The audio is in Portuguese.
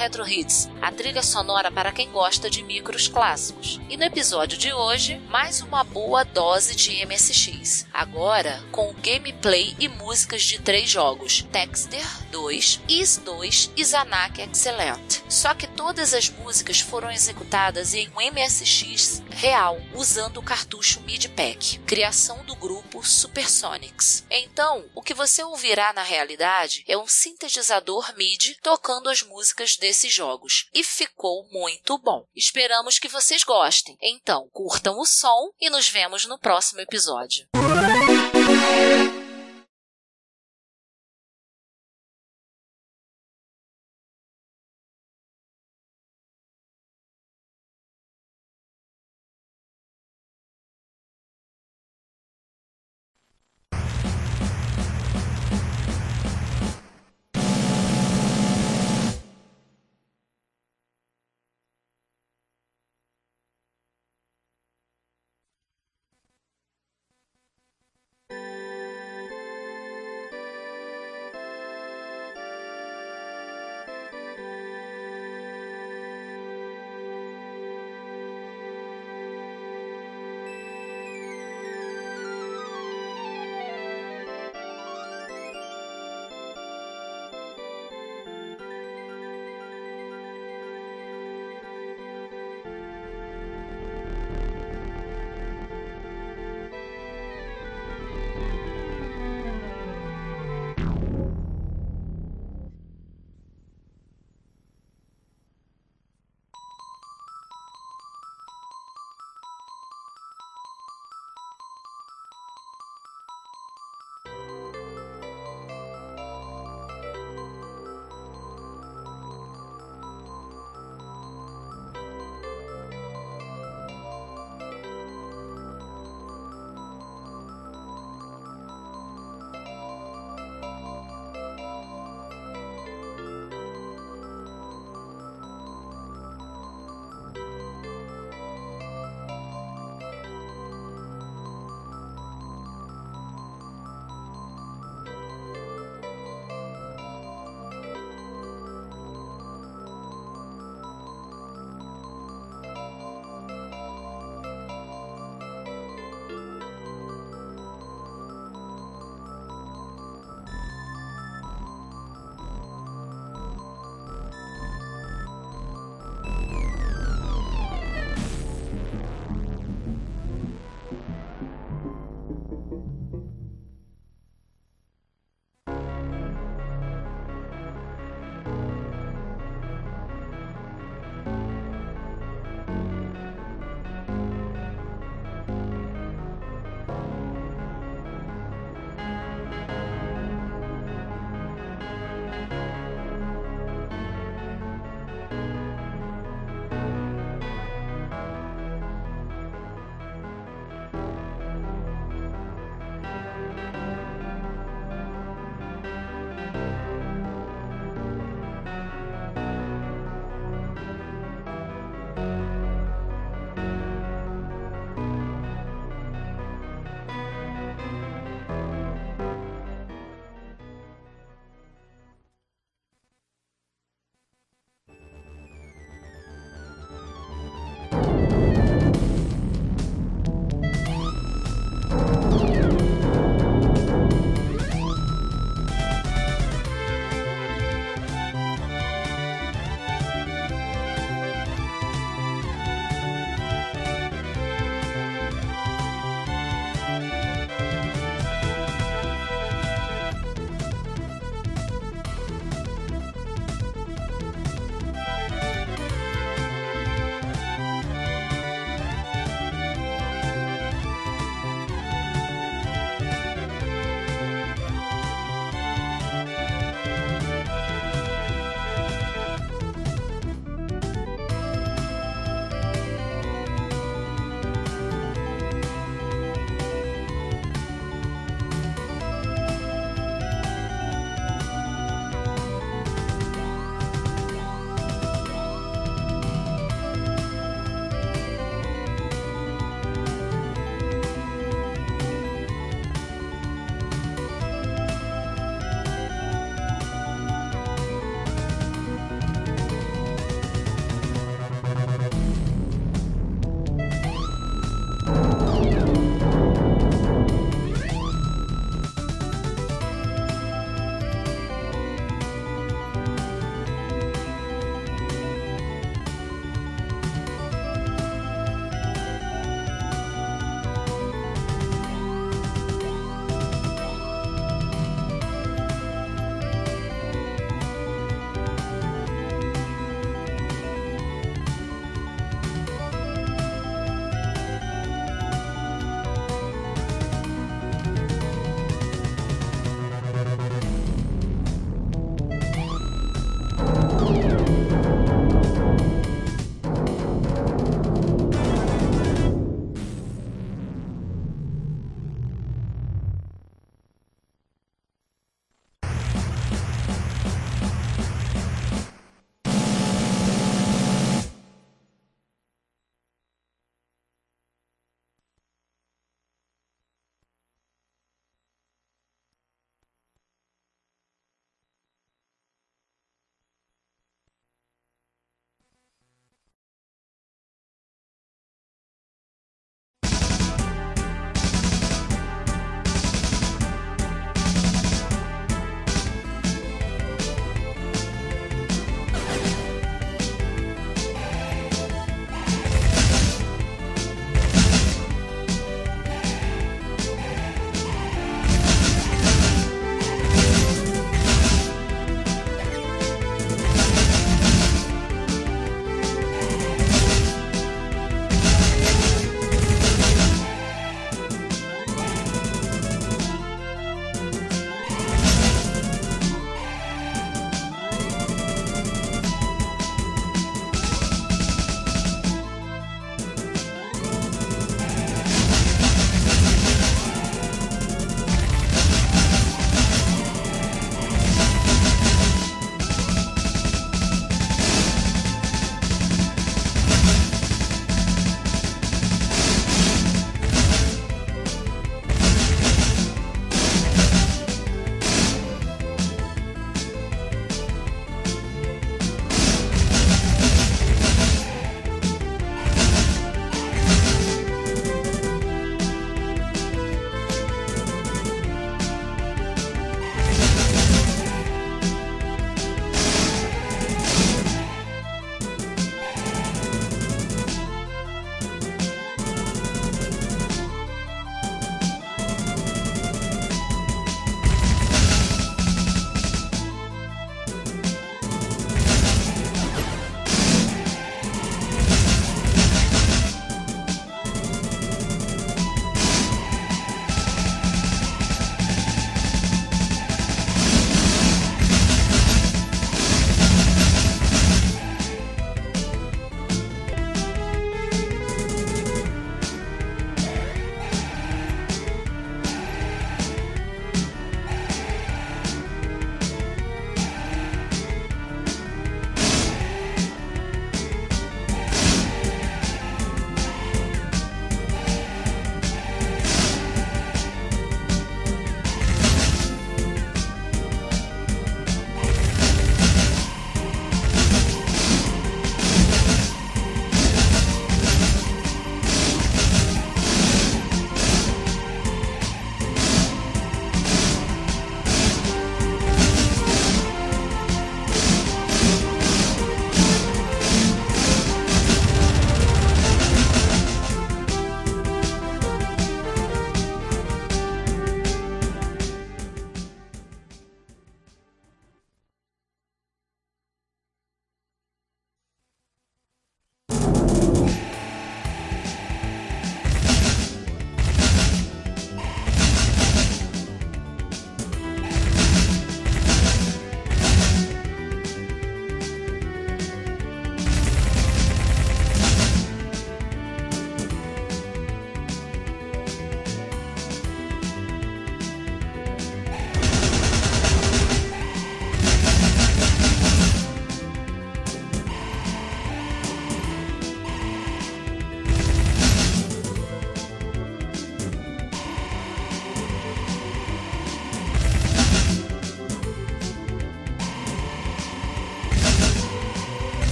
Retro Hits, a trilha sonora para quem gosta de micros clássicos. E no episódio de hoje, mais uma boa dose de MSX. Agora com gameplay e músicas de três jogos: Texter 2, Is 2 e Zanak Excellent. Só que todas as músicas foram executadas em um MSX real, usando o cartucho MIDI Pack, criação do grupo Supersonics. Então, o que você ouvirá na realidade é um sintetizador MIDI tocando as músicas desses jogos. E ficou muito bom. Esperamos que vocês gostem. Então, curtam o som e nos vemos no próximo episódio.